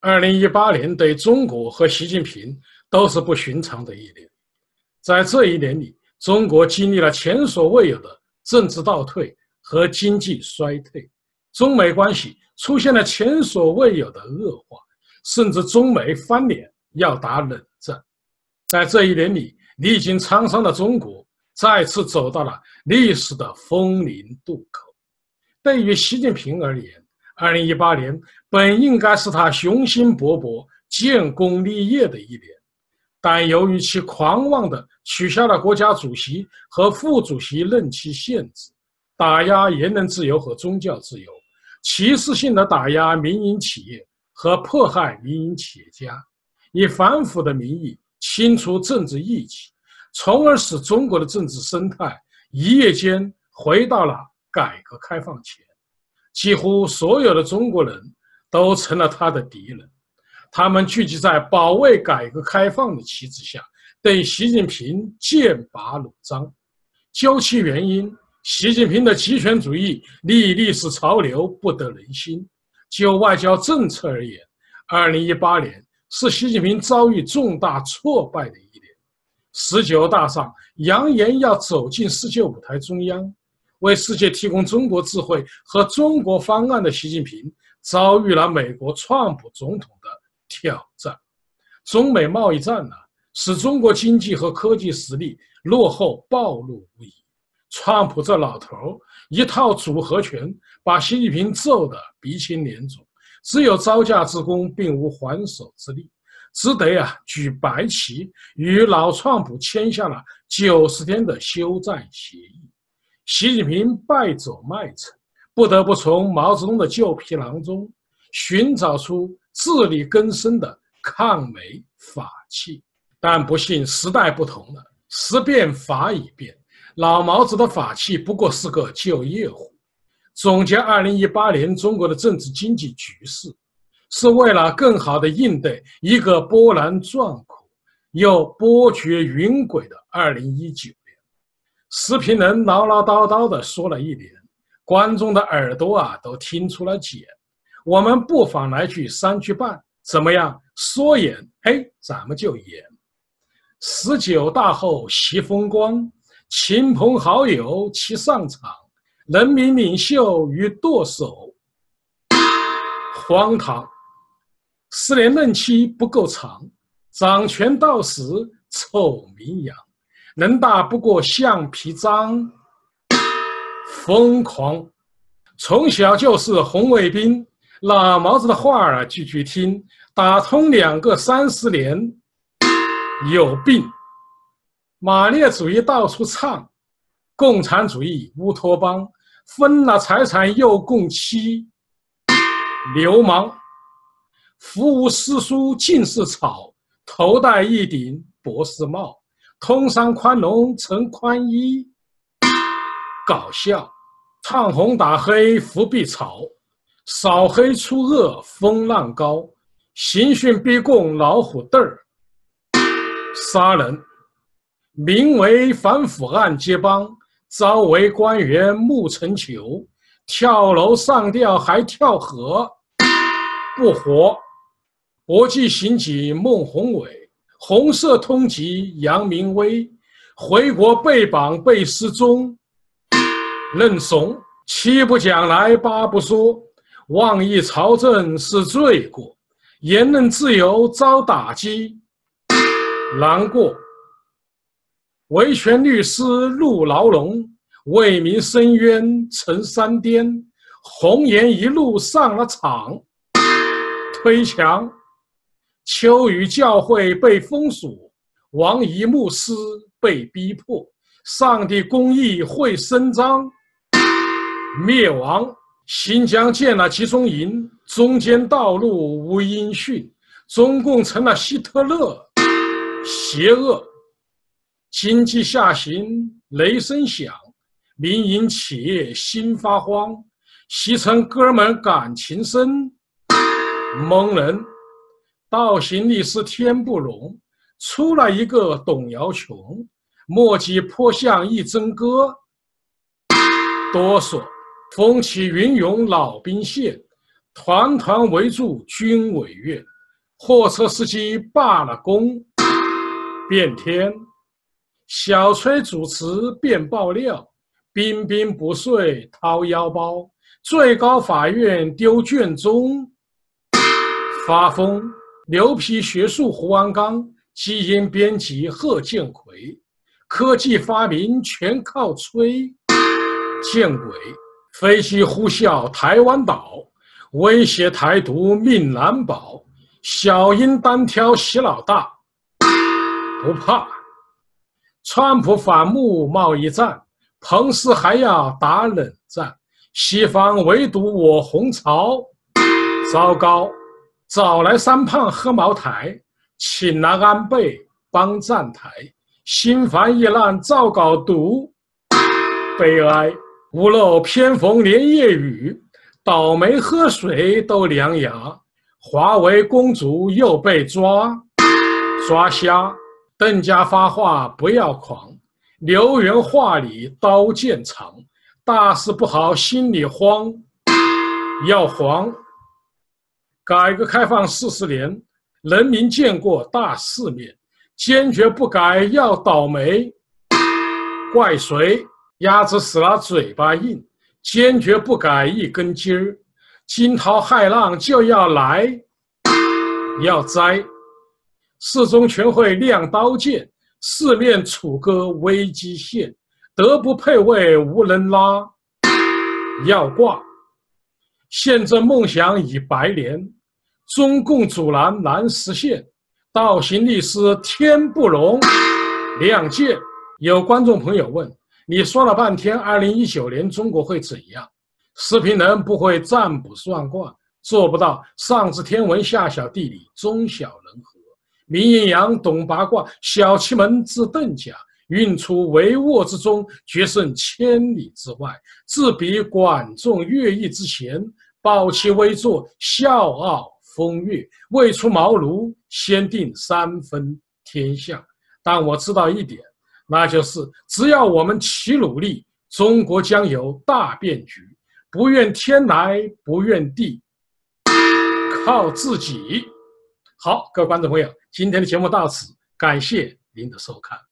二零一八年对中国和习近平都是不寻常的一年。在这一年里，中国经历了前所未有的政治倒退和经济衰退，中美关系出现了前所未有的恶化，甚至中美翻脸要打冷战。在这一年里，历经沧桑的中国再次走到了历史的风陵渡口。对于习近平而言，二零一八年本应该是他雄心勃勃、建功立业的一年，但由于其狂妄的取消了国家主席和副主席任期限制，打压言论自由和宗教自由，歧视性的打压民营企业和迫害民营企业家，以反腐的名义清除政治异己，从而使中国的政治生态一夜间回到了改革开放前。几乎所有的中国人都成了他的敌人，他们聚集在保卫改革开放的旗帜下，对习近平剑拔弩张。究其原因，习近平的极权主义历历史潮流，不得人心。就外交政策而言，二零一八年是习近平遭遇重大挫败的一年。十九大上扬言要走进世界舞台中央。为世界提供中国智慧和中国方案的习近平，遭遇了美国川普总统的挑战。中美贸易战呢，使中国经济和科技实力落后暴露无遗。川普这老头一套组合拳，把习近平揍得鼻青脸肿，只有招架之功，并无还手之力，只得啊举白旗，与老川普签下了九十天的休战协议。习近平败走麦城，不得不从毛泽东的旧皮囊中寻找出自力更生的抗美法器。但不幸时代不同了，时变法已变，老毛子的法器不过是个旧夜壶。总结二零一八年中国的政治经济局势，是为了更好地应对一个波澜壮阔又波谲云诡的二零一九。视频人唠唠叨叨的说了一年，观众的耳朵啊都听出了茧。我们不妨来句三句半，怎么样？说演，嘿，咱们就演。十九大后悉风光，亲朋好友齐上场，人民领袖与舵手。荒唐！四年任期不够长，掌权到死臭名扬。能大不过橡皮章，疯狂，从小就是红卫兵，老毛子的话儿句句听，打通两个三十年，有病，马列主义到处唱，共产主义乌托邦，分了财产又共妻，流氓，福无诗书尽是草，头戴一顶博士帽。通商宽农成宽衣，搞笑，唱红打黑伏必草，扫黑除恶风浪高，刑讯逼供老虎凳儿，杀人，名为反腐案揭帮，招为官员木成球，跳楼上吊还跳河，不活，国际刑警孟宏伟。红色通缉杨明威，回国被绑被失踪，认怂七不讲来八不说，妄议朝政是罪过，言论自由遭打击，难过。维权律师入牢笼，为民申冤成山巅，红颜一路上了场，推墙。秋雨教会被封锁，王仪牧师被逼迫，上帝公义会伸张，灭亡。新疆建了集中营，中间道路无音讯，中共成了希特勒，邪恶。经济下行，雷声响，民营企业心发慌，西城哥们感情深，蒙人。道行律师天不容，出了一个董瑶琼，墨迹颇像一真歌。哆嗦，风起云涌老兵线，团团围住军委院，货车司机罢了工。变天，小崔主持变爆料，彬彬不遂掏腰包，最高法院丢卷宗。发疯，牛皮学术胡鞍钢，基因编辑贺建奎，科技发明全靠吹。见鬼，飞机呼啸台湾岛。威胁台独命难保，小英单挑习老大，不怕。川普反目贸易战，彭斯还要打冷战，西方围堵我红潮，糟糕！找来三胖喝茅台，请来安倍帮站台，心烦意乱照稿读，悲哀！屋漏偏逢连夜雨。倒霉喝水都凉牙，华为公主又被抓，抓瞎。邓家发话不要狂，留园话里刀剑藏，大事不好心里慌，要黄。改革开放四十年，人民见过大世面，坚决不改要倒霉，怪谁？鸭子死了嘴巴硬。坚决不改一根筋儿，惊涛骇浪就要来，要栽。四中全会亮刀剑，四面楚歌危机现，德不配位无人拉，要挂。宪政梦想已白莲，中共阻拦难实现，倒行逆施天不容。亮剑。有观众朋友问。你说了半天，二零一九年中国会怎样？视频人不会占卜算卦，做不到上知天文下晓地理，中晓人和。明阴阳懂八卦，小奇门知遁甲，运出帷幄之中，决胜千里之外。自比管仲、乐毅之前，保其微坐，笑傲风月，未出茅庐，先定三分天下。但我知道一点。那就是只要我们齐努力，中国将有大变局。不怨天来，不怨地，靠自己。好，各位观众朋友，今天的节目到此，感谢您的收看。